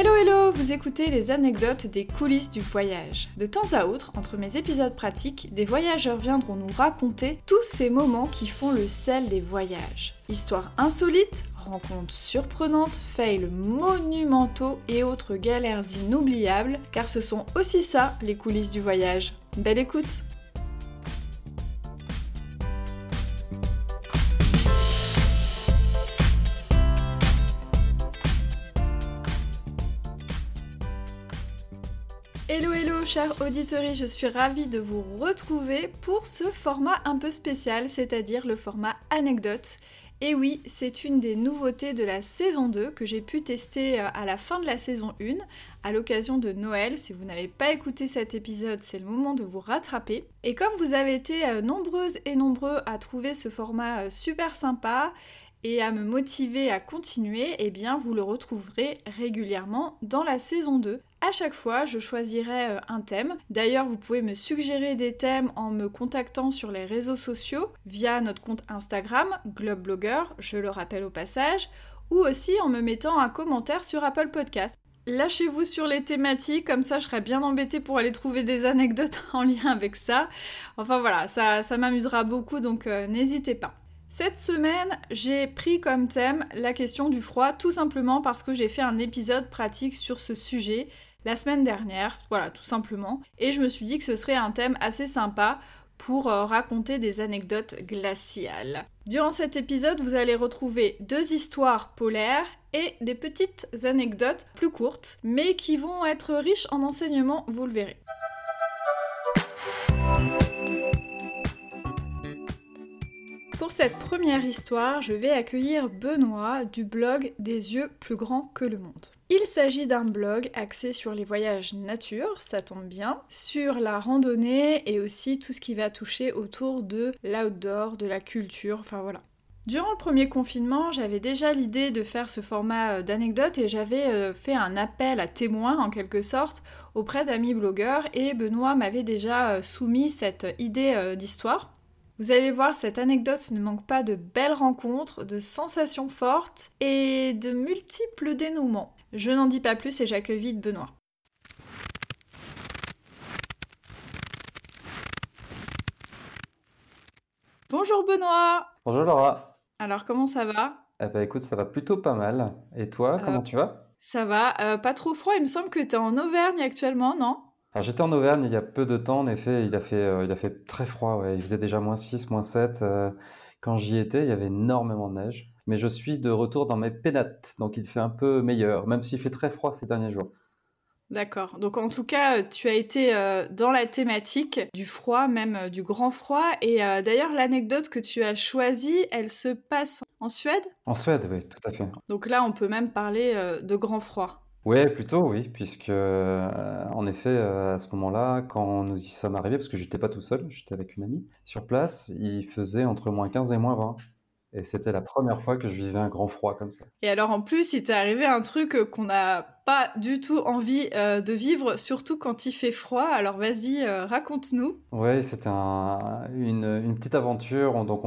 Hello hello, vous écoutez les anecdotes des coulisses du voyage. De temps à autre, entre mes épisodes pratiques, des voyageurs viendront nous raconter tous ces moments qui font le sel des voyages. Histoires insolites, rencontres surprenantes, fails monumentaux et autres galères inoubliables, car ce sont aussi ça les coulisses du voyage. Belle écoute Chers auditeurs, je suis ravie de vous retrouver pour ce format un peu spécial, c'est-à-dire le format anecdote. Et oui, c'est une des nouveautés de la saison 2 que j'ai pu tester euh, à la fin de la saison 1, à l'occasion de Noël. Si vous n'avez pas écouté cet épisode, c'est le moment de vous rattraper. Et comme vous avez été euh, nombreuses et nombreux à trouver ce format euh, super sympa, et à me motiver à continuer, eh bien vous le retrouverez régulièrement dans la saison 2. À chaque fois, je choisirai euh, un thème. D'ailleurs, vous pouvez me suggérer des thèmes en me contactant sur les réseaux sociaux via notre compte Instagram, Globeblogger, je le rappelle au passage, ou aussi en me mettant un commentaire sur Apple Podcast. Lâchez-vous sur les thématiques, comme ça je serai bien embêtée pour aller trouver des anecdotes en lien avec ça. Enfin voilà, ça, ça m'amusera beaucoup, donc euh, n'hésitez pas. Cette semaine, j'ai pris comme thème la question du froid, tout simplement parce que j'ai fait un épisode pratique sur ce sujet la semaine dernière, voilà, tout simplement. Et je me suis dit que ce serait un thème assez sympa pour euh, raconter des anecdotes glaciales. Durant cet épisode, vous allez retrouver deux histoires polaires et des petites anecdotes plus courtes, mais qui vont être riches en enseignements, vous le verrez. Pour cette première histoire, je vais accueillir Benoît du blog Des yeux plus grands que le monde. Il s'agit d'un blog axé sur les voyages nature, ça tombe bien, sur la randonnée et aussi tout ce qui va toucher autour de l'outdoor, de la culture, enfin voilà. Durant le premier confinement, j'avais déjà l'idée de faire ce format euh, d'anecdotes et j'avais euh, fait un appel à témoins en quelque sorte auprès d'amis blogueurs et Benoît m'avait déjà euh, soumis cette idée d'histoire. Vous allez voir, cette anecdote ne manque pas de belles rencontres, de sensations fortes et de multiples dénouements. Je n'en dis pas plus et j'accueille vite Benoît. Bonjour Benoît Bonjour Laura Alors comment ça va? Eh ben écoute, ça va plutôt pas mal. Et toi, comment euh, tu vas? Ça va, euh, pas trop froid, il me semble que tu es en Auvergne actuellement, non? Alors j'étais en Auvergne il y a peu de temps, en effet, il a fait, euh, il a fait très froid, ouais. Il faisait déjà moins 6, moins 7. Euh, quand j'y étais, il y avait énormément de neige. Mais je suis de retour dans mes pénates, donc il fait un peu meilleur, même s'il fait très froid ces derniers jours. D'accord. Donc en tout cas, tu as été euh, dans la thématique du froid, même du grand froid. Et d'ailleurs, l'anecdote que tu as choisie, elle se passe en Suède? En Suède, oui, tout à fait. Donc là, on peut même parler de grand froid. Ouais, plutôt oui, puisque, euh, en effet, euh, à ce moment-là, quand nous y sommes arrivés, parce que j'étais pas tout seul, j'étais avec une amie, sur place, il faisait entre moins 15 et moins 20. Et c'était la première fois que je vivais un grand froid comme ça. Et alors en plus, il t'est arrivé un truc qu'on n'a pas du tout envie euh, de vivre, surtout quand il fait froid. Alors vas-y, euh, raconte-nous. Ouais, c'était une, petite aventure. On, donc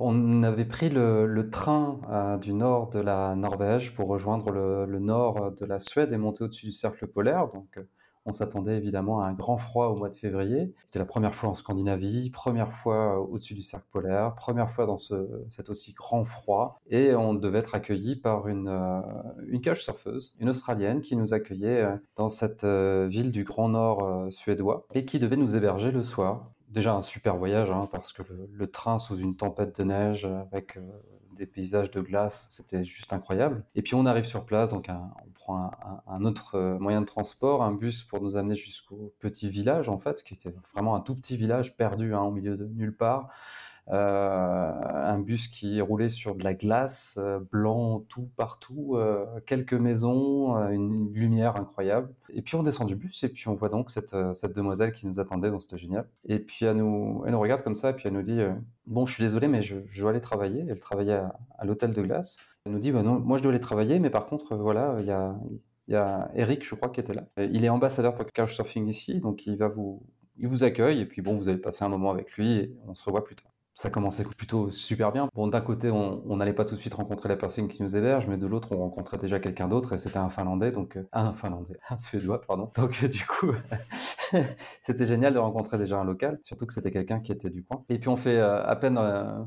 on, avait pris le, train euh, du nord de la Norvège pour rejoindre le, le nord de la Suède et monter au-dessus du cercle polaire. Donc on s'attendait évidemment à un grand froid au mois de février. C'était la première fois en Scandinavie, première fois au-dessus du cercle polaire, première fois dans cet aussi grand froid. Et on devait être accueilli par une, euh, une cage surfeuse, une Australienne qui nous accueillait euh, dans cette euh, ville du Grand Nord suédois et qui devait nous héberger le soir. Déjà un super voyage, hein, parce que le, train sous une tempête de neige avec des paysages de glace, c'était juste incroyable. Et puis on arrive sur place, donc on un, autre euh, moyen de transport, un bus pour nous amener jusqu'au petit village en fait, qui était vraiment un tout petit village perdu hein, au milieu de nulle part. Euh, un bus qui roulait sur de la glace, euh, blanc tout partout, euh, quelques maisons, une, lumière incroyable. Et puis on descend du bus et puis on voit donc cette, cette demoiselle qui nous attendait, donc c'était génial. Et puis elle nous, regarde comme ça et puis elle nous dit Bon, je suis désolé, mais je, dois aller travailler. Elle travaillait à, l'hôtel de glace. Elle nous dit bah non, moi je dois aller travailler, mais par contre, voilà, il y a. Y a Eric, je crois, qui était là. Il est ambassadeur pour Couchsurfing ici, donc il va vous, il vous accueille et puis bon, vous allez passer un moment avec lui et on se revoit plus tard. Ça commençait plutôt super bien. Bon, d'un côté, on n'allait pas tout de suite rencontrer la personne qui nous héberge, mais de l'autre, on rencontrait déjà quelqu'un d'autre et c'était un Finlandais, donc euh, un Finlandais, un Suédois, pardon. Donc euh, du coup, c'était génial de rencontrer déjà un local, surtout que c'était quelqu'un qui était du coin. Et puis on fait euh, à peine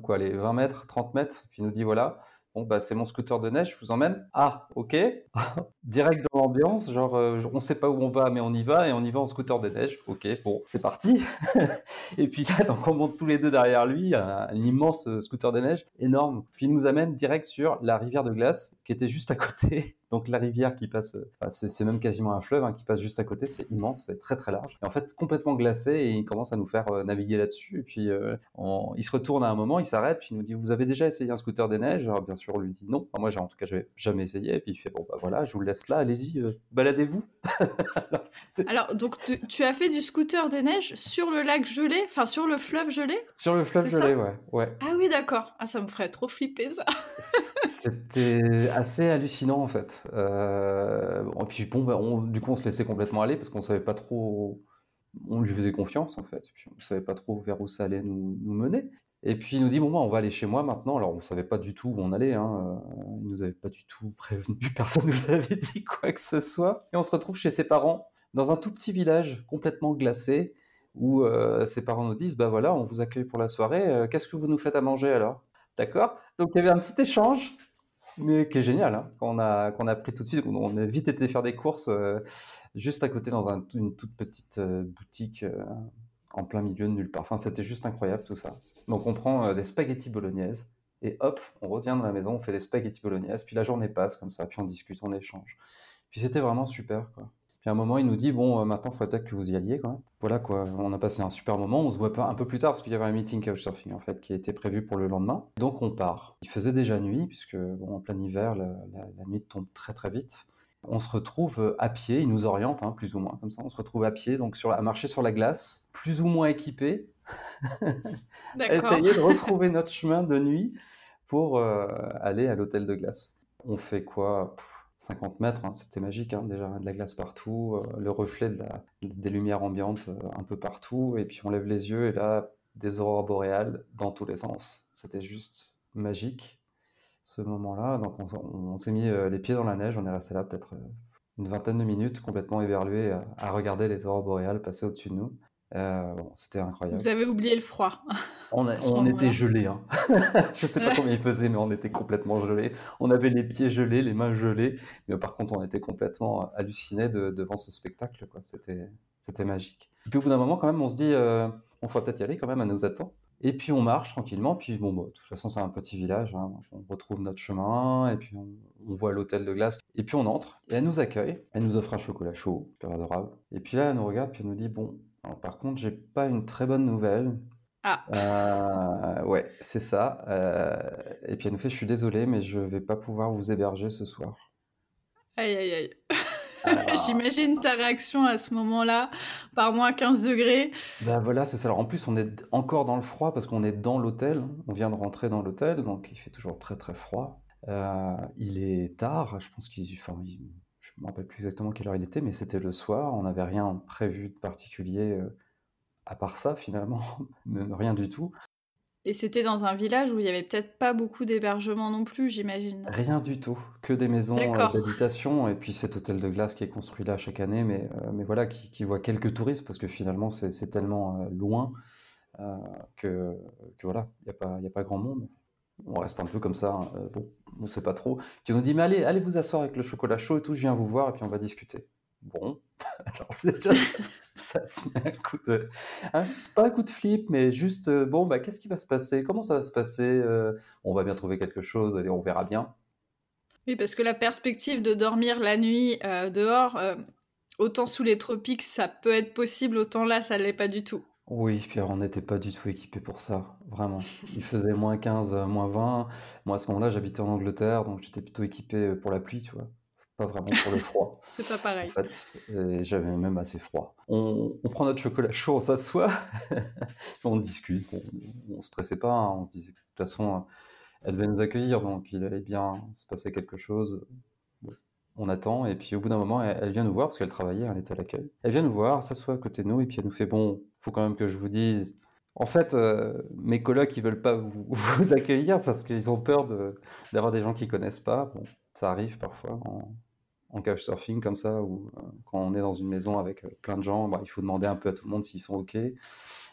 quoi, les 20 mètres, 30 mètres, puis il nous dit voilà, Bon, bah, c'est mon scooter de neige, je vous emmène. Ah, ok. Direct dans l'ambiance, genre, euh, on sait pas où on va, mais on y va, et on y va en scooter de neige. Ok, bon, c'est parti. et puis là, donc, on monte tous les deux derrière lui, un, immense euh, scooter de neige, énorme. Puis il nous amène direct sur la rivière de glace, qui était juste à côté. Donc la rivière qui passe, euh, c'est même quasiment un fleuve hein, qui passe juste à côté, c'est immense, c'est très très large. Et en fait complètement glacé et il commence à nous faire euh, naviguer là-dessus. Et puis euh, il se retourne à un moment, il s'arrête, puis il nous dit vous avez déjà essayé un scooter des neiges? Alors bien sûr on lui dit non. moi en tout cas j'avais jamais essayé. Et puis il fait bon bah voilà, je vous le laisse là, allez-y, baladez-vous. Alors, donc tu, as fait du scooter des neiges sur le lac gelé, enfin sur le fleuve gelé? Sur le fleuve gelé, ouais, ouais. Ah oui d'accord. Ah ça me ferait trop flipper ça. C'était assez hallucinant en fait. Euh, et puis bon, bah, du coup, on se laissait complètement aller parce qu'on savait pas trop. On lui faisait confiance en fait. on ne savait pas trop vers où ça allait nous, mener. Et puis il nous dit bon, bah, on va aller chez moi maintenant. Alors on savait pas du tout où on allait. Hein. Euh, il nous avait pas du tout prévenu. Personne nous avait dit quoi que ce soit. Et on se retrouve chez ses parents dans un tout petit village complètement glacé où euh, ses parents nous disent bah voilà, on vous accueille pour la soirée. Qu'est-ce que vous nous faites à manger alors? D'accord? Donc il y avait un petit échange mais qui est génial, hein, qu'on a, qu'on a pris tout de suite. On a vite été faire des courses euh, juste à côté dans une toute petite euh, boutique euh, en plein milieu de nulle part. Enfin, c'était juste incroyable tout ça. Donc on prend des spaghettis bolognaises et hop, on revient dans la maison, on fait des spaghettis bolognaises, puis la journée passe comme ça, puis on discute, on échange. Puis c'était vraiment super, quoi à un moment, il nous dit Bon, euh, maintenant, il faut peut-être que vous y alliez quand même. Voilà quoi, on a passé un super moment. On se voit un peu plus tard parce qu'il y avait un meeting Couchsurfing en fait qui était prévu pour le lendemain. Donc on part. Il faisait déjà nuit puisque bon, en plein hiver, la, nuit tombe très très vite. On se retrouve euh, à pied, il nous oriente hein, plus ou moins comme ça. On se retrouve à pied, donc sur, à marcher sur la glace, plus ou moins équipé, essayer de retrouver notre chemin de nuit pour euh, aller à l'hôtel de glace. On fait quoi? 50 mètres, hein, c'était magique, hein, déjà de la glace partout, euh, le reflet des lumières ambiantes euh, un peu partout, et puis on lève les yeux et là, des aurores boréales dans tous les sens. C'était juste magique ce moment-là. Donc on, s'est mis euh, les pieds dans la neige, on est resté là peut-être une vingtaine de minutes complètement éberlué à regarder les aurores boréales passer au-dessus de nous. Euh, c'était incroyable. Vous avez oublié le froid. On, on était gelés. Hein. je sais pas combien il faisait, mais on était complètement gelés. On avait les pieds gelés, les mains gelées. Mais par contre, on était complètement hallucinés devant ce spectacle. C'était, c'était magique. Et puis au bout d'un moment, quand même, on se dit, euh, on faut peut-être y aller quand même, à nous attend. Et puis on marche tranquillement. Puis bon, bah, de toute façon, c'est un petit village. Hein. On retrouve notre chemin. Et puis on, on voit l'hôtel de glace. Et puis on entre. Et elle nous accueille. Elle nous offre un chocolat chaud, super adorable. Et puis là, elle nous regarde. Puis elle nous dit, bon, par contre, j'ai pas une très bonne nouvelle. Ah. Euh, ouais, c'est ça. Euh, et puis elle nous fait, je suis désolé, mais je vais pas pouvoir vous héberger ce soir. Aïe, aïe, aïe. J'imagine ta réaction à ce moment-là, par moins 15 degrés. Ben voilà, c'est ça. Alors en plus, on est encore dans le froid parce qu'on est dans l'hôtel. On vient de rentrer dans l'hôtel, donc il fait toujours très très froid. Euh, il est tard, je pense qu'il enfin, je me rappelle plus exactement quelle heure il était, mais c'était le soir. On n'avait rien prévu de particulier euh, à part ça, finalement, rien du tout. Et c'était dans un village où il y avait peut-être pas beaucoup d'hébergements non plus, j'imagine. Rien du tout, que des maisons euh, d'habitation et puis cet hôtel de glace qui est construit là chaque année, mais, euh, mais voilà, qui, voit quelques touristes parce que finalement c'est tellement loin que, que, voilà, il n'y a, pas, a pas grand monde on reste un peu comme ça, hein, euh, on ne sait pas trop. Tu nous dis, mais allez, allez vous asseoir avec le chocolat chaud et tout, je viens vous voir et puis on va discuter. Bon, alors déjà, ça te met un coup de. Hein, pas un coup de flip, mais juste, euh, bon, bah, qu'est-ce qui va se passer? Comment ça va se passer? Euh, On va bien trouver quelque chose, allez, on verra bien. Oui, parce que la perspective de dormir la nuit dehors, autant sous les tropiques, ça peut être possible, autant là, ça ne l'est pas du tout. Oui, puis on n'était pas du tout équipé pour ça, vraiment. Il faisait moins 15, euh, moins 20. Moi, à ce moment-là, j'habitais en Angleterre, donc j'étais plutôt équipé euh, pour la pluie, tu vois. Pas vraiment pour le froid. C'est pas pareil. En fait, j'avais même assez froid. On, prend notre chocolat chaud, on s'assoit, on discute. On, ne stressait pas, hein. on se disait que de toute façon, elle devait nous accueillir, donc il allait bien se passer quelque chose on attend, et puis au bout d'un moment, elle, vient nous voir, parce qu'elle travaillait, elle était à l'accueil. Elle vient nous voir, s'assoit à côté de nous, et puis elle nous fait Bon, faut quand même que je vous dise, En fait, mes colocs, ils veulent pas vous, accueillir parce qu'ils ont peur d'avoir des gens qu'ils connaissent pas. Bon, ça arrive parfois en, en couchsurfing comme ça, ou quand on est dans une maison avec plein de gens, bah, il faut demander un peu à tout le monde s'ils sont OK.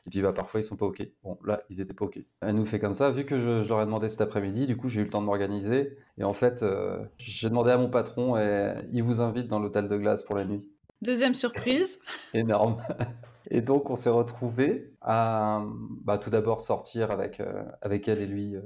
Et puis bah, parfois, ils sont pas OK. Bon, là, ils étaient pas OK. Elle nous fait comme ça. Vu que je, leur ai demandé cet après-midi, du coup, j'ai eu le temps de m'organiser. Et en fait, euh, j'ai demandé à mon patron et il vous invite dans l'hôtel de glace pour la nuit. Deuxième surprise. Énorme. Et donc, on s'est retrouvés à bah, tout d'abord sortir avec, euh, avec elle et lui euh,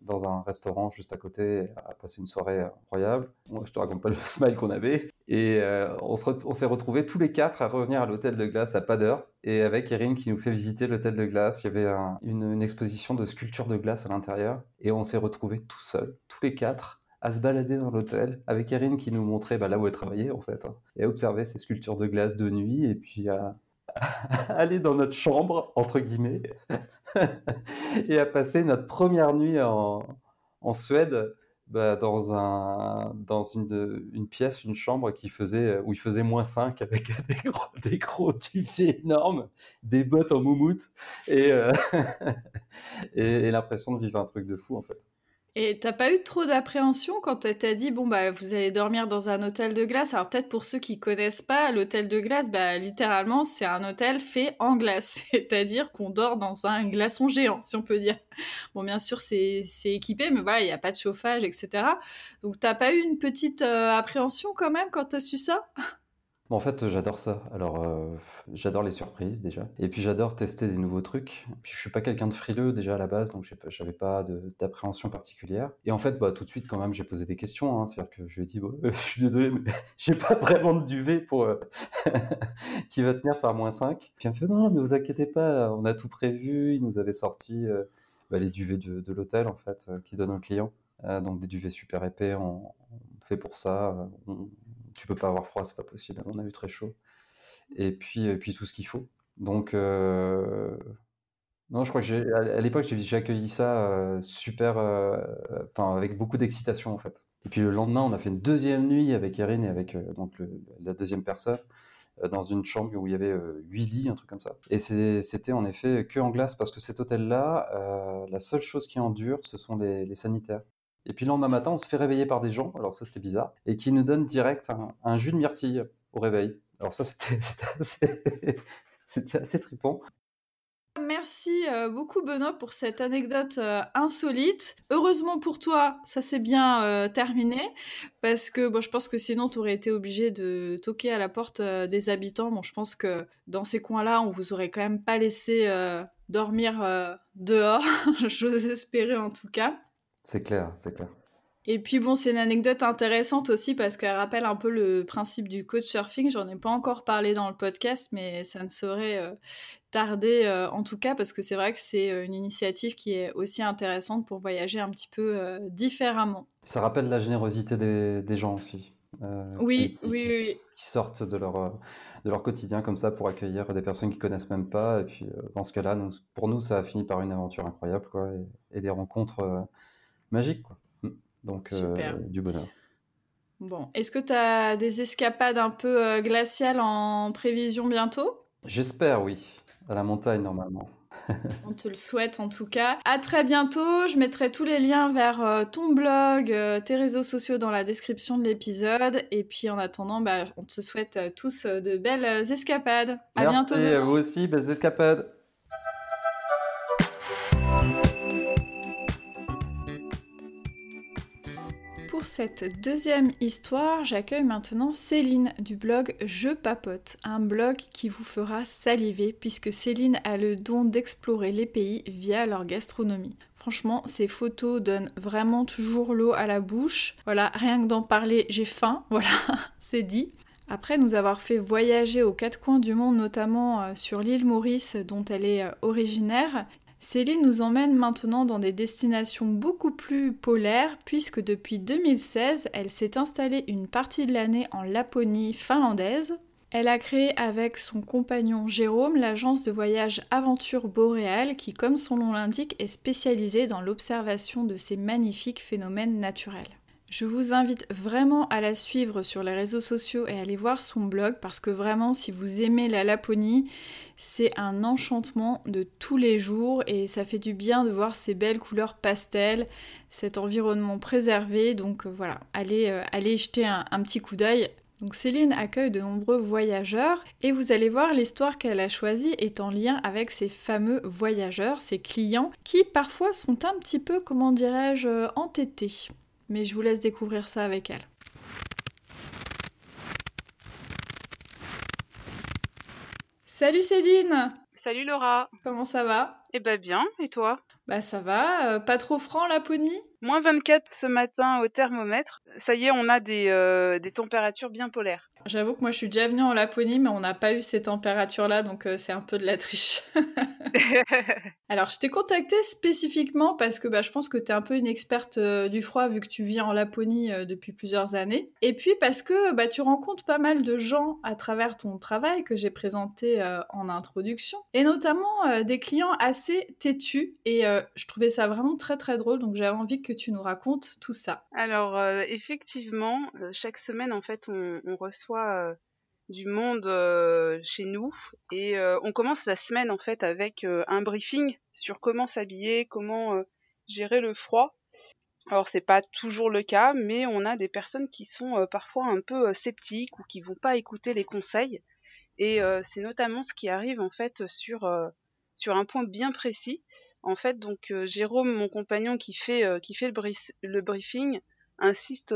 dans un restaurant juste à côté, à passer une soirée incroyable. Moi, je te raconte pas le smile qu'on avait. Et euh, on, s'est retrouvés tous les quatre à revenir à l'hôtel de glace à pas d'heure. Et avec Erin qui nous fait visiter l'hôtel de glace, il y avait une, exposition de sculptures de glace à l'intérieur. Et on s'est retrouvés tout seuls, tous les quatre, à se balader dans l'hôtel avec Erin qui nous montrait bah, là où elle travaillait en fait, hein, et à observer ces sculptures de glace de nuit et puis aller dans notre chambre, entre guillemets, et à passer notre première nuit en, en Suède bah, dans, un, dans une, une, pièce, une chambre qui faisait, où il faisait moins 5 avec des gros, des gros tufés énormes, des bottes en moumoute et, euh, et, et l'impression de vivre un truc de fou en fait. Et t'as pas eu trop d'appréhension quand elle t'a dit bon bah vous allez dormir dans un hôtel de glace? Alors peut-être pour ceux qui connaissent pas l'hôtel de glace, bah littéralement c'est un hôtel fait en glace, c'est-à-dire qu'on dort dans un glaçon géant si on peut dire. Bon bien sûr c'est équipé mais voilà il n'y a pas de chauffage etc. Donc t'as pas eu une petite euh, appréhension quand même quand t'as su ça? En fait, j'adore ça. Alors, euh, j'adore les surprises déjà. Et puis, j'adore tester des nouveaux trucs. Puis, je suis pas quelqu'un de frileux déjà à la base, donc j'avais pas d'appréhension particulière. Et en fait, bah, tout de suite, quand même, j'ai posé des questions. Hein. C'est-à-dire que je lui ai dit, je suis désolé, mais j'ai pas vraiment de duvet pour euh, qui va tenir par moins 5. Puis, il me fait, non, mais vous inquiétez pas, on a tout prévu. Il nous avait sorti euh, bah, les duvets de, l'hôtel, en fait, qui donnent aux clients. donc, des duvets super épais, on, fait pour ça tu peux pas avoir froid, c'est pas possible. On a eu très chaud. Et puis, et puis tout ce qu'il faut. Donc, euh, non, je crois que à l'époque, j'ai accueilli ça euh, super, euh, enfin, avec beaucoup d'excitation en fait. Et puis le lendemain, on a fait une deuxième nuit avec Erin et avec donc la deuxième personne dans une chambre où il y avait huit lits, un truc comme ça. Et c'était en effet que en glace parce que cet hôtel-là, la seule chose qui endure, ce sont les sanitaires. Et puis le lendemain matin, on se fait réveiller par des gens, alors ça c'était bizarre, et qui nous donnent direct un, jus de myrtille au réveil. Alors ça c'était assez, assez trippant. Merci euh, beaucoup Benoît pour cette anecdote euh, insolite. Heureusement pour toi, ça s'est bien euh, terminé parce que bon, je pense que sinon tu aurais été obligé de toquer à la porte des habitants. Bon, je pense que dans ces coins-là, on vous aurait quand même pas laissé dormir dehors. J'ose espérer en tout cas. C'est clair, c'est clair. Et puis bon, c'est une anecdote intéressante aussi parce qu'elle rappelle un peu le principe du coach surfing. J'en ai pas encore parlé dans le podcast, mais ça ne saurait euh, tarder euh, en tout cas parce que c'est vrai que c'est euh, une initiative qui est aussi intéressante pour voyager un petit peu différemment. Ça rappelle la générosité des, gens aussi. oui, oui, oui, Qui sortent de leur, de leur quotidien comme ça pour accueillir des personnes qui connaissent même pas. Et puis dans ce cas-là, pour nous, ça a fini par une aventure incroyable quoi, et des rencontres magique. Quoi. Mm. Donc, euh, du bonheur. Bon, est-ce que tu as des escapades un peu euh, glaciales en prévision bientôt? J'espère, oui. À la montagne, normalement. On te le souhaite en tout cas. À très bientôt. Je mettrai tous les liens vers euh, ton blog, tes réseaux sociaux dans la description de l'épisode. Et puis en attendant, bah, on te souhaite tous de belles escapades. À bientôt. Merci, à vous aussi, belles escapades. Pour cette deuxième histoire, j'accueille maintenant Céline du blog Je Papote, un blog qui vous fera saliver puisque Céline a le don d'explorer les pays via leur gastronomie. Franchement, ces photos donnent vraiment toujours l'eau à la bouche. Voilà, rien que d'en parler, j'ai faim. Voilà, c'est dit. Après nous avoir fait voyager aux quatre coins du monde, notamment euh, sur l'île Maurice dont elle est euh, originaire, Céline nous emmène maintenant dans des destinations beaucoup plus polaires puisque depuis 2016, elle s'est installée une partie de l'année en Laponie finlandaise. Elle a créé avec son compagnon Jérôme l'agence de voyage Aventure Boréale qui, comme son nom l'indique, est spécialisée dans l'observation de ces magnifiques phénomènes naturels. Je vous invite vraiment à la suivre sur les réseaux sociaux et à aller voir son blog parce que vraiment, si vous aimez la Laponie, c'est un enchantement de tous les jours et ça fait du bien de voir ces belles couleurs pastel, cet environnement préservé. Donc euh, voilà, allez, euh, jeter un, petit coup d'œil. Donc Céline accueille de nombreux voyageurs et vous allez voir l'histoire qu'elle a choisie est en lien avec ces fameux voyageurs, ces clients qui parfois sont un petit peu, comment dirais-je, euh, entêtés mais je vous laisse découvrir ça avec elle. Salut Céline! Salut Laura! Comment ça va? Eh ben bien, et toi? Bah ça va, euh, pas trop franc Laponie Moins 24 ce matin au thermomètre. Ça y est, on a des, euh, des températures bien polaires. J'avoue que moi je suis déjà venue en Laponie, mais on n'a pas eu ces températures-là, donc euh, c'est un peu de la triche. Alors je t'ai contacté spécifiquement parce que bah, je pense que tu es un peu une experte euh, du froid vu que tu vis en Laponie euh, depuis plusieurs années. Et puis parce que bah, tu rencontres pas mal de gens à travers ton travail que j'ai présenté en introduction, et notamment des clients assez têtus. Et je trouvais ça vraiment très très drôle, donc j'avais envie que tu nous racontes tout ça. Alors effectivement, chaque semaine en fait on reçoit euh, du monde euh, chez nous et euh, on commence la semaine en fait avec un briefing sur comment s'habiller, comment gérer le froid. Alors c'est pas toujours le cas, mais on a des personnes qui sont parfois un peu sceptiques ou qui vont pas écouter les conseils. Et c'est notamment ce qui arrive en fait sur sur un point bien précis. En fait, donc Jérôme, mon compagnon qui fait qui fait le, le briefing, insiste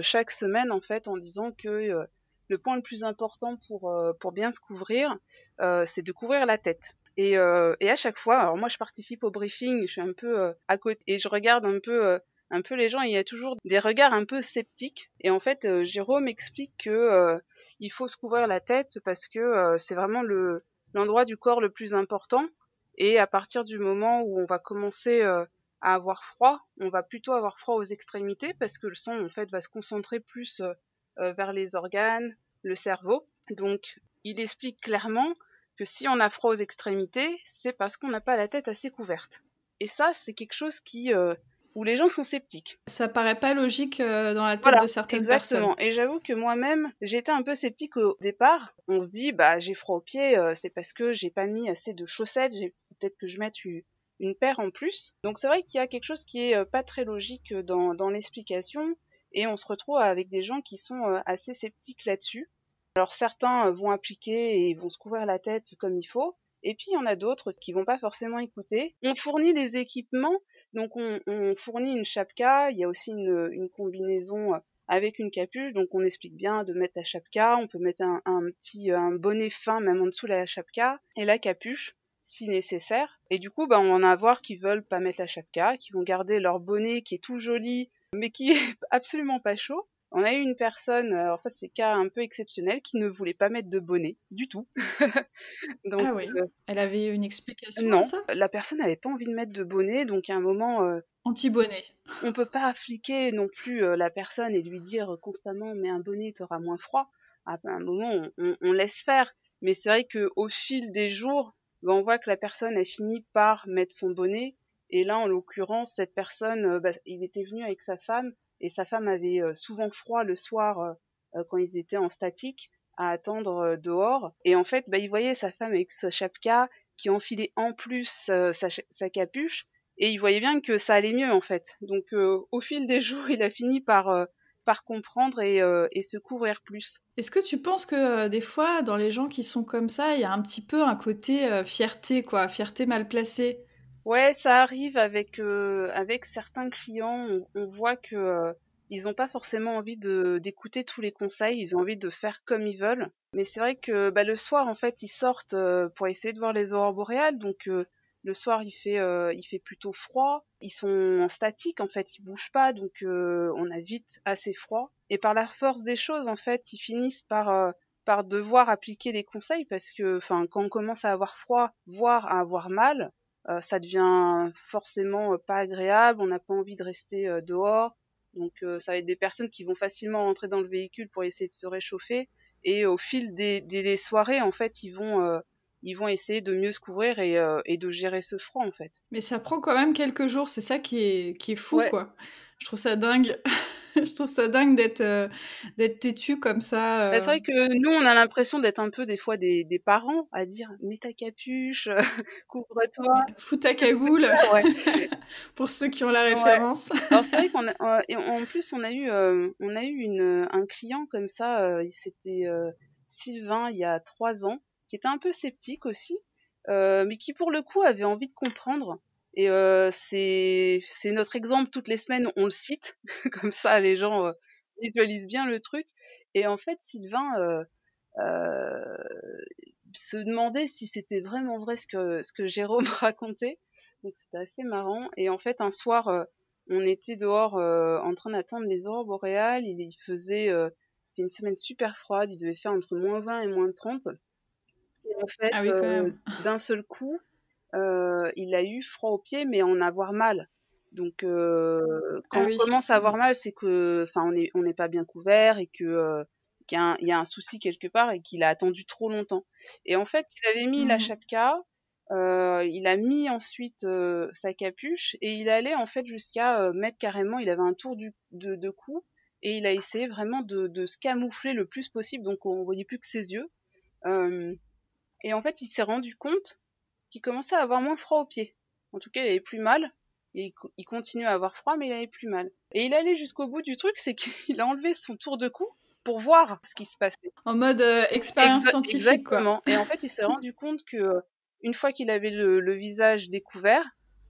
chaque semaine en fait en disant que le point le plus important pour, euh, pour bien se couvrir, euh, c'est de couvrir la tête. Et, euh, et, à chaque fois, alors moi je participe au briefing, je suis un peu à côté et je regarde un peu un peu les gens, il y a toujours des regards un peu sceptiques. Et en fait, Jérôme explique que il faut se couvrir la tête parce que c'est vraiment le l'endroit du corps le plus important. Et à partir du moment où on va commencer à avoir froid, on va plutôt avoir froid aux extrémités parce que le sang en fait va se concentrer plus euh, vers les organes, le cerveau. Donc, il explique clairement que si on a froid aux extrémités, c'est parce qu'on n'a pas la tête assez couverte. Et ça, c'est quelque chose qui euh, où les gens sont sceptiques. Ça paraît pas logique euh, dans la tête de certaines exactement. personnes. Et j'avoue que moi-même, j'étais un peu sceptique au départ. On se dit, bah j'ai froid aux pieds, c'est parce que j'ai pas mis assez de chaussettes. Peut-être que je mette une paire en plus. Donc c'est vrai qu'il y a quelque chose qui est pas très logique dans, dans l'explication. Et on se retrouve avec des gens qui sont euh, assez sceptiques là-dessus. Alors certains euh, vont appliquer et vont se couvrir la tête comme il faut, et puis il y en a d'autres qui vont pas forcément écouter. On fournit des équipements, donc on, fournit une chapka, il y a aussi une, combinaison euh, avec une capuche, donc on explique bien de mettre la chapka, on peut mettre un, petit bonnet fin même en dessous de la chapka et la capuche si nécessaire. Et du coup, bah, on en avoir qui veulent pas mettre la chapka, qui vont garder leur bonnet qui est tout joli mais qui est absolument pas chaud. On a eu une personne, alors ça c'est cas un peu exceptionnel, qui ne voulait pas mettre de bonnet du tout. donc, ah oui. Euh, Elle avait une explication non, à ça? La personne n'avait pas envie de mettre de bonnet, donc à un moment. Euh, Anti-bonnet. On peut pas fliquer non plus euh, la personne et lui dire constamment mais un bonnet t'aura moins froid. À un moment on, laisse faire, mais c'est vrai qu'au fil des jours, ben, on voit que la personne a fini par mettre son bonnet et là, en l'occurrence, cette personne, euh, bah, il était venu avec sa femme et sa femme avait euh, souvent froid le soir euh, quand ils étaient en statique à attendre dehors. Et en fait, bah, il voyait sa femme avec sa chapka qui enfilait en plus sa, capuche et il voyait bien que ça allait mieux en fait. Donc au fil des jours, il a fini par par comprendre et, et, se couvrir plus. Est-ce que tu penses que des fois, dans les gens qui sont comme ça, il y a un petit peu un côté fierté, quoi, fierté mal placée? Ouais, ça arrive avec euh, avec certains clients. On, voit que euh, ils n'ont pas forcément envie de d'écouter tous les conseils. Ils ont envie de faire comme ils veulent. Mais c'est vrai que bah, le soir, en fait, ils sortent euh, pour essayer de voir les aurores boréales. Donc le soir, il fait il fait plutôt froid. Ils sont en statique, en fait, ils bougent pas. Donc on a vite assez froid. Et par la force des choses, en fait, ils finissent par par devoir appliquer les conseils parce que, enfin, quand on commence à avoir froid, voire à avoir mal, euh, ça devient forcément euh, pas agréable, on n'a pas envie de rester euh, dehors. Donc ça va être des personnes qui vont facilement rentrer dans le véhicule pour essayer de se réchauffer. Et au fil des, soirées, en fait, ils vont, ils vont essayer de mieux se couvrir et, et, de gérer ce froid, en fait. Mais ça prend quand même quelques jours, c'est ça qui est, qui est fou, quoi. Je trouve ça dingue. je trouve ça dingue d'être euh, d'être têtu comme ça. Bah, c'est vrai euh. que nous, on a l'impression d'être un peu des fois des, des parents à dire mets ta capuche, couvre-toi. Fous ta cagoule, pour ceux qui ont la Ouais. référence. Alors c'est vrai qu'on a, euh, et en plus on a eu, euh, on a eu une, un client comme ça, euh, c'était euh, Sylvain il y a trois ans, qui était un peu sceptique aussi, euh, mais qui pour le coup avait envie de comprendre. Et euh, c'est notre exemple toutes les semaines, on le cite comme ça les gens euh, visualisent bien le truc. Et en fait Sylvain euh, se demandait si c'était vraiment vrai ce que ce que Jérôme racontait. Donc c'était assez marrant. Et en fait un soir on était dehors en train d'attendre les aurores boréales. Il, il faisait, c'était une semaine super froide. Il devait faire entre moins 20 et moins 30. Et en fait, Ah oui, d'un seul coup, il a eu froid aux pieds, mais en avoir mal. Donc, euh, quand Ah on oui. commence à avoir mal, c'est que, enfin, on n'est on pas bien couvert et que euh, qu'il y, a un- il y a un souci quelque part et qu'il a attendu trop longtemps. Et en fait, il avait mis la Mhm. chapka, euh, il a mis ensuite euh, sa capuche et il allait en fait jusqu'à euh, mettre carrément, il avait un tour du, de, de cou et il a essayé vraiment de, de se camoufler le plus possible, donc on voyait plus que ses yeux. Euh, et en fait, il s'est rendu compte qu'il commençait à avoir moins froid aux pieds. En tout cas, il avait plus mal. Et il, co- il continuait à avoir froid, mais il avait plus mal. Et il allait jusqu'au bout du truc, c'est qu'il a enlevé son tour de cou pour voir ce qui se passait. En mode euh, expérience Exa- scientifique, quoi. exactement. Et en fait, il s'est rendu compte que euh, une fois qu'il avait le, le visage découvert,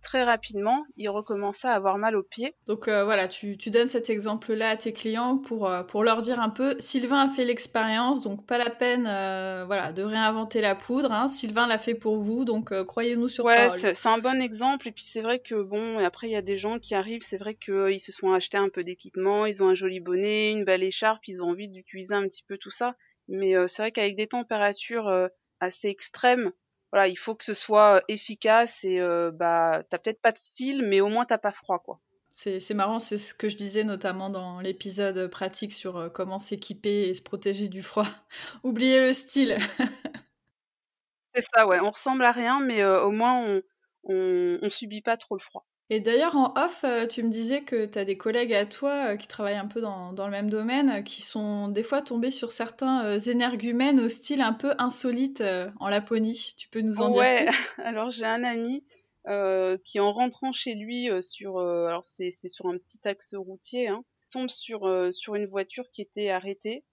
très rapidement, il recommençait à avoir mal aux pieds. Donc euh, voilà, tu, tu donnes cet exemple-là à tes clients pour, euh, pour leur dire un peu, Sylvain a fait l'expérience, donc pas la peine euh, voilà, de réinventer la poudre. hein. Sylvain l'a fait pour vous, donc croyez-nous sur Ouais, parole. c'est c'est un bon exemple. Et puis c'est vrai que bon, après il y a des gens qui arrivent, c'est vrai qu'ils se sont achetés un peu d'équipement, ils ont un joli bonnet, une belle écharpe, ils ont envie d'utiliser un petit peu tout ça. Mais c'est vrai qu'avec des températures assez extrêmes, voilà, il faut que ce soit efficace et euh, bah t'as peut-être pas de style, mais au moins t'as pas froid quoi. C'est marrant, c'est ce que je disais notamment dans l'épisode pratique sur euh, comment s'équiper et se protéger du froid. Oubliez le style. C'est ça, ouais. On ressemble à rien, mais euh, au moins on, on on subit pas trop le froid. Et d'ailleurs, en off, euh, tu me disais que tu as des collègues à toi euh, qui travaillent un peu dans, dans le même domaine, euh, qui sont des fois tombés sur certains énergumènes au style un peu insolite en Laponie. Tu peux nous en Ouais, dire plus? alors j'ai un ami euh, qui en rentrant chez lui sur euh, alors c'est c'est sur un petit axe routier hein, tombe sur euh, sur une voiture qui était arrêtée.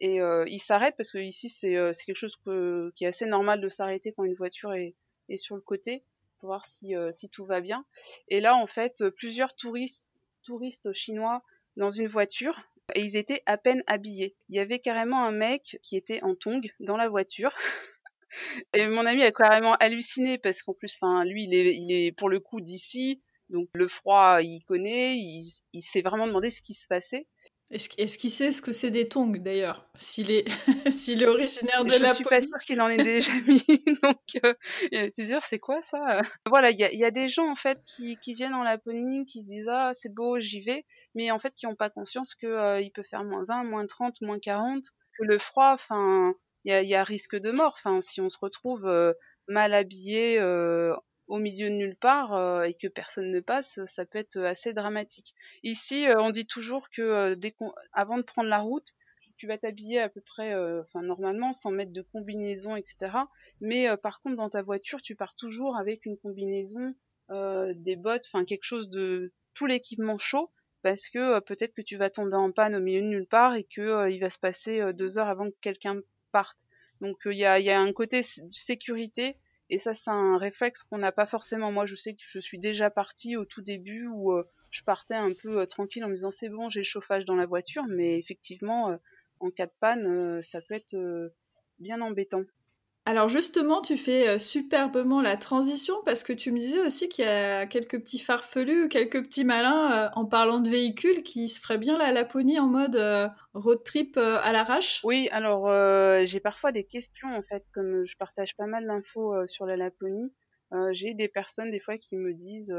Et il s'arrête parce que ici c'est c'est quelque chose que, qui est assez normal de s'arrêter quand une voiture est est sur le côté pour voir si euh, si tout va bien. Et là en fait euh, plusieurs touristes chinois dans une voiture et ils étaient à peine habillés. Il y avait carrément un mec qui était en tongs dans la voiture et mon ami a carrément halluciné parce qu'en plus, enfin, lui, il est, il est pour le coup d'ici, donc le froid, il connaît, il, il s'est vraiment demandé ce qui se passait. Est-ce est qu'il sait ce que c'est des tongs d'ailleurs? S'il est, s'il est originaire de Je Laponie suis pas sûre qu'il en ait déjà mis, donc euh, c'est quoi ça? Voilà, il y a, il y a des gens en fait qui, qui viennent en Laponie, qui se disent ah c'est beau, j'y vais, mais en fait qui n'ont pas conscience que euh, il peut faire moins 20, moins 30, moins 40, que le froid, enfin, il y a, il y a risque de mort. Enfin, si on se retrouve euh, mal habillé euh, au milieu de nulle part euh, et que personne ne passe, ça peut être assez dramatique. Ici, euh, on dit toujours que euh, dès avant de prendre la route, tu vas t'habiller à peu près, enfin normalement, sans mettre de combinaison, etc. Mais par contre, dans ta voiture, tu pars toujours avec une combinaison, des bottes, enfin quelque chose de tout l'équipement chaud, parce que peut-être que tu vas tomber en panne au milieu de nulle part et que il va se passer deux heures avant que quelqu'un parte. Donc il y a un côté sécurité et ça c'est un réflexe qu'on n'a pas forcément. Moi je sais que je suis déjà partie au tout début où euh, je partais un peu euh, tranquille en me disant c'est bon j'ai le chauffage dans la voiture, mais effectivement euh, en cas de panne ça peut être bien embêtant. Alors justement, tu fais euh, superbement la transition parce que tu me disais aussi qu'il y a quelques petits farfelus, quelques petits malins euh, en parlant de véhicules qui se feraient bien la Laponie en mode euh, road trip à l'arrache. Oui, alors j'ai parfois des questions en fait, comme je partage pas mal d'infos sur la Laponie. J'ai des personnes des fois qui me disent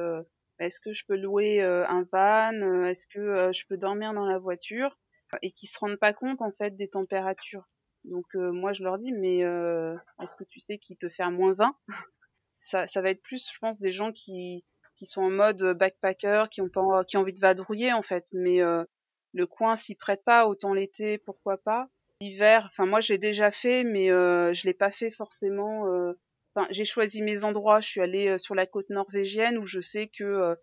est-ce que je peux louer un van, est-ce que je peux dormir dans la voiture, et qui se rendent pas compte en fait des températures. Donc euh, moi je leur dis mais euh, est-ce que tu sais qu'il peut faire moins 20 ça, ça va être plus je pense des gens qui qui sont en mode backpacker, qui ont pas qui ont envie de vadrouiller en fait, mais euh, le coin s'y prête pas, autant l'été, pourquoi pas? L'hiver, enfin moi j'ai déjà fait, mais euh, je l'ai pas fait forcément. Euh, enfin, j'ai choisi mes endroits. Je suis allée euh, sur la côte norvégienne où je sais que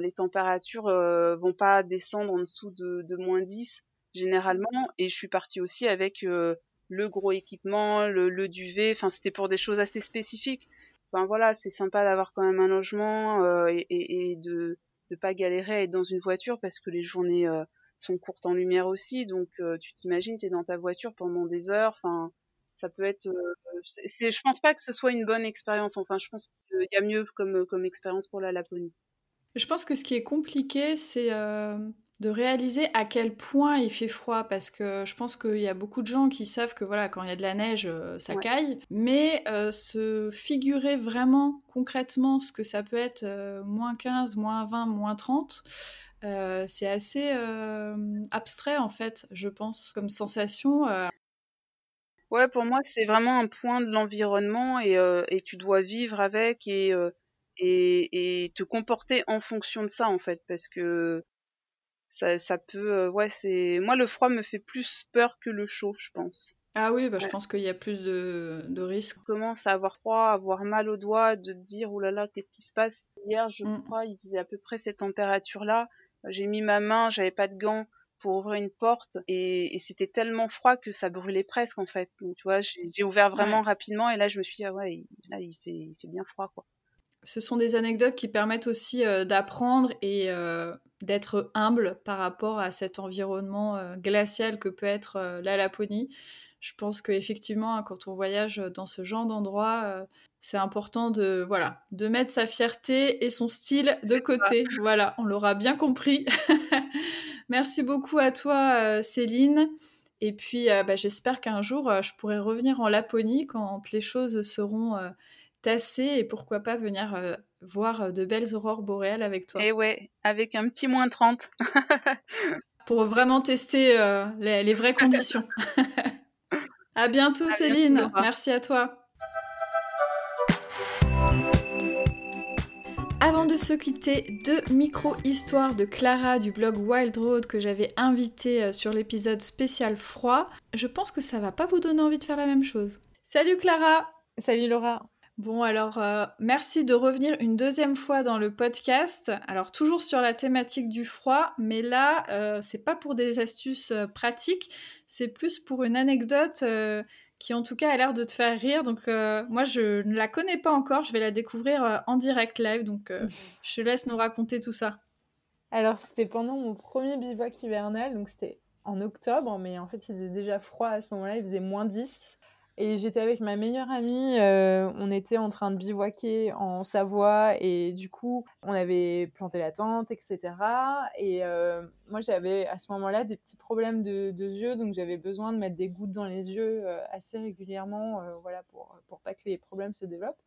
les températures vont pas descendre en dessous de, de moins 10 généralement. Et je suis partie aussi avec le gros équipement, le, le duvet. Enfin, c'était pour des choses assez spécifiques. Enfin voilà, c'est sympa d'avoir quand même un logement et, et, et, de ne pas galérer à être dans une voiture parce que les journées sont courtes en lumière aussi. Donc euh, tu t'imagines, tu es dans ta voiture pendant des heures. Enfin, ça peut être. Euh, c'est, je pense pas que ce soit une bonne expérience. Enfin, je pense qu'il y a mieux comme, comme expérience pour la Laponie. Je pense que ce qui est compliqué, c'est euh, de réaliser à quel point il fait froid, parce que je pense qu'il y a beaucoup de gens qui savent que voilà, quand il y a de la neige, ça caille, mais se figurer vraiment concrètement ce que ça peut être moins 15, moins 20, moins 30, euh, c'est assez euh, abstrait en fait, je pense, comme sensation. Euh. Ouais, pour moi, c'est vraiment un point de l'environnement et, et, tu dois vivre avec et, et, et, te comporter en fonction de ça en fait, parce que ça, ça peut. ouais, c'est. Moi, le froid me fait plus peur que le chaud, je pense. Ah oui, bah, je pense qu'il y a plus de, de risques. Tu commences à avoir froid, à avoir mal aux doigts, de dire, oh là là, qu'est-ce qui se passe? Hier, je mmh. crois, il faisait à peu près cette température-là. J'ai mis ma main, j'avais pas de gants pour ouvrir une porte et, c'était tellement froid que ça brûlait presque en fait. Donc tu vois, j'ai ouvert vraiment rapidement et là je me suis dit ah ouais, là il fait, il fait bien froid quoi. Ce sont des anecdotes qui permettent aussi euh, d'apprendre et euh, d'être humble par rapport à cet environnement euh, glacial que peut être la Laponie je pense qu'effectivement, quand on voyage dans ce genre d'endroit, c'est important de, voilà, de mettre sa fierté et son style de côté. Voilà, on l'aura bien compris. Merci beaucoup à toi, Céline. Et puis, bah, j'espère qu'un jour, je pourrai revenir en Laponie quand les choses seront tassées et pourquoi pas venir voir de belles aurores boréales avec toi. Et eh ouais, avec un petit moins 30. Pour vraiment tester les, les vraies conditions. À bientôt, Céline. Merci à toi. Avant de se quitter, deux micro-histoires de Clara du blog Wild Road que j'avais invité euh, sur l'épisode spécial froid. Je pense que ça va pas vous donner envie de faire la même chose. Salut Clara Salut Laura Bon, alors, euh, merci de revenir une deuxième fois dans le podcast. Alors, toujours sur la thématique du froid, mais là, euh, c'est pas pour des astuces euh, pratiques, c'est plus pour une anecdote qui, en tout cas, a l'air de te faire rire. Donc, moi, je ne la connais pas encore, je vais la découvrir en direct live. Donc, je te laisse nous raconter tout ça. Alors, c'était pendant mon premier bivouac hivernal, donc c'était en octobre, mais en fait, il faisait déjà froid à ce moment-là, il faisait moins 10. Et j'étais avec ma meilleure amie, euh, on était en train de bivouaquer en Savoie et du coup, on avait planté la tente, etc. Et euh, moi, j'avais à ce moment-là des petits problèmes de, yeux, donc j'avais besoin de mettre des gouttes dans les yeux euh, assez régulièrement, voilà, pour, pour pas que les problèmes se développent.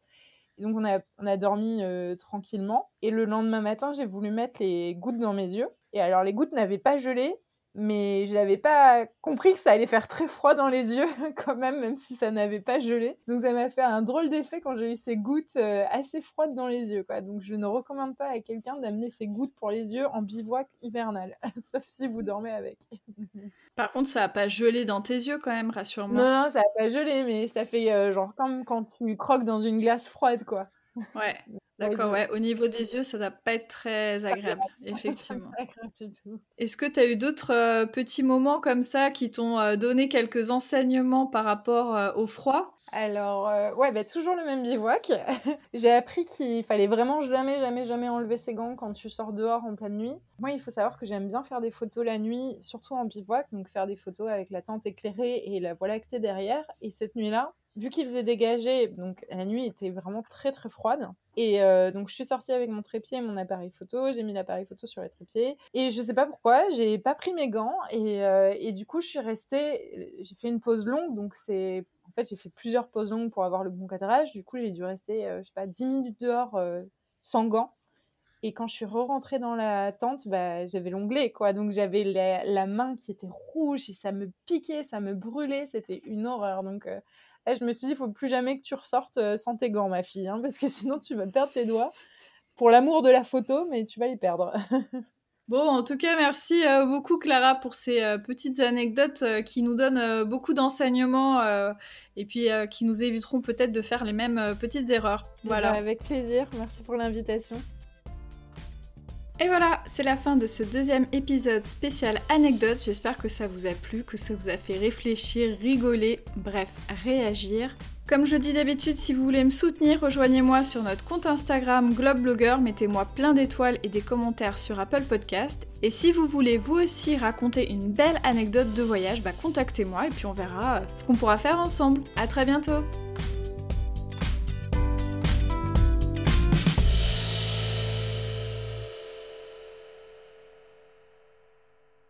Et donc, on a, on a dormi tranquillement. Et le lendemain matin, j'ai voulu mettre les gouttes dans mes yeux. Et alors, les gouttes n'avaient pas gelé, mais je n'avais pas compris que ça allait faire très froid dans les yeux quand même, même si ça n'avait pas gelé. Donc ça m'a fait un drôle d'effet quand j'ai eu ces gouttes euh, assez froides dans les yeux. Quoi. Donc je ne recommande pas à quelqu'un d'amener ces gouttes pour les yeux en bivouac hivernal, sauf si vous dormez avec. Par contre, ça n'a pas gelé dans tes yeux quand même, rassure-moi. Non, non, ça n'a pas gelé, mais ça fait euh, genre comme quand tu croques dans une glace froide, quoi. Ouais. D'accord, ouais. Au niveau des yeux, ça ne doit pas être très agréable, effectivement. Est-ce que tu as eu d'autres euh, petits moments comme ça qui t'ont euh, donné quelques enseignements par rapport euh, au froid? Alors, ouais, bah, toujours le même bivouac. J'ai appris qu'il fallait vraiment jamais, jamais, jamais enlever ses gants quand tu sors dehors en pleine nuit. Moi, il faut savoir que j'aime bien faire des photos la nuit, surtout en bivouac, donc faire des photos avec la tente éclairée et la voie lactée derrière. Et cette nuit-là, vu qu'il faisait dégager, donc la nuit était vraiment très très froide. Et euh, donc je suis sortie avec mon trépied et mon appareil photo, j'ai mis l'appareil photo sur le trépied. Et je sais pas pourquoi, j'ai pas pris mes gants et, euh, et du coup je suis restée, j'ai fait une pause longue, donc c'est... En fait j'ai fait plusieurs pauses longues pour avoir le bon cadrage, du coup j'ai dû rester, euh, je sais pas, 10 minutes dehors sans gants. Et quand je suis re-rentrée dans la tente, bah, j'avais l'onglet, quoi. Donc j'avais la, la, main qui était rouge et ça me piquait, ça me brûlait, c'était une horreur. Donc et je me suis dit, il faut plus jamais que tu ressortes euh, sans tes gants, ma fille, hein, parce que sinon tu vas perdre tes doigts. Pour l'amour de la photo, mais tu vas les perdre. Bon, en tout cas, merci euh, beaucoup Clara pour ces euh, petites anecdotes euh, qui nous donnent beaucoup d'enseignements et puis qui nous éviteront peut-être de faire les mêmes petites erreurs. Voilà. Avec plaisir, merci pour l'invitation. Et voilà, c'est la fin de ce deuxième épisode spécial anecdote. J'espère que ça vous a plu, que ça vous a fait réfléchir, rigoler, bref, réagir. Comme je dis d'habitude, si vous voulez me soutenir, rejoignez-moi sur notre compte Instagram Globeblogger, mettez-moi plein d'étoiles et des commentaires sur Apple Podcast. Et si vous voulez vous aussi raconter une belle anecdote de voyage, bah contactez-moi et puis on verra ce qu'on pourra faire ensemble. À très bientôt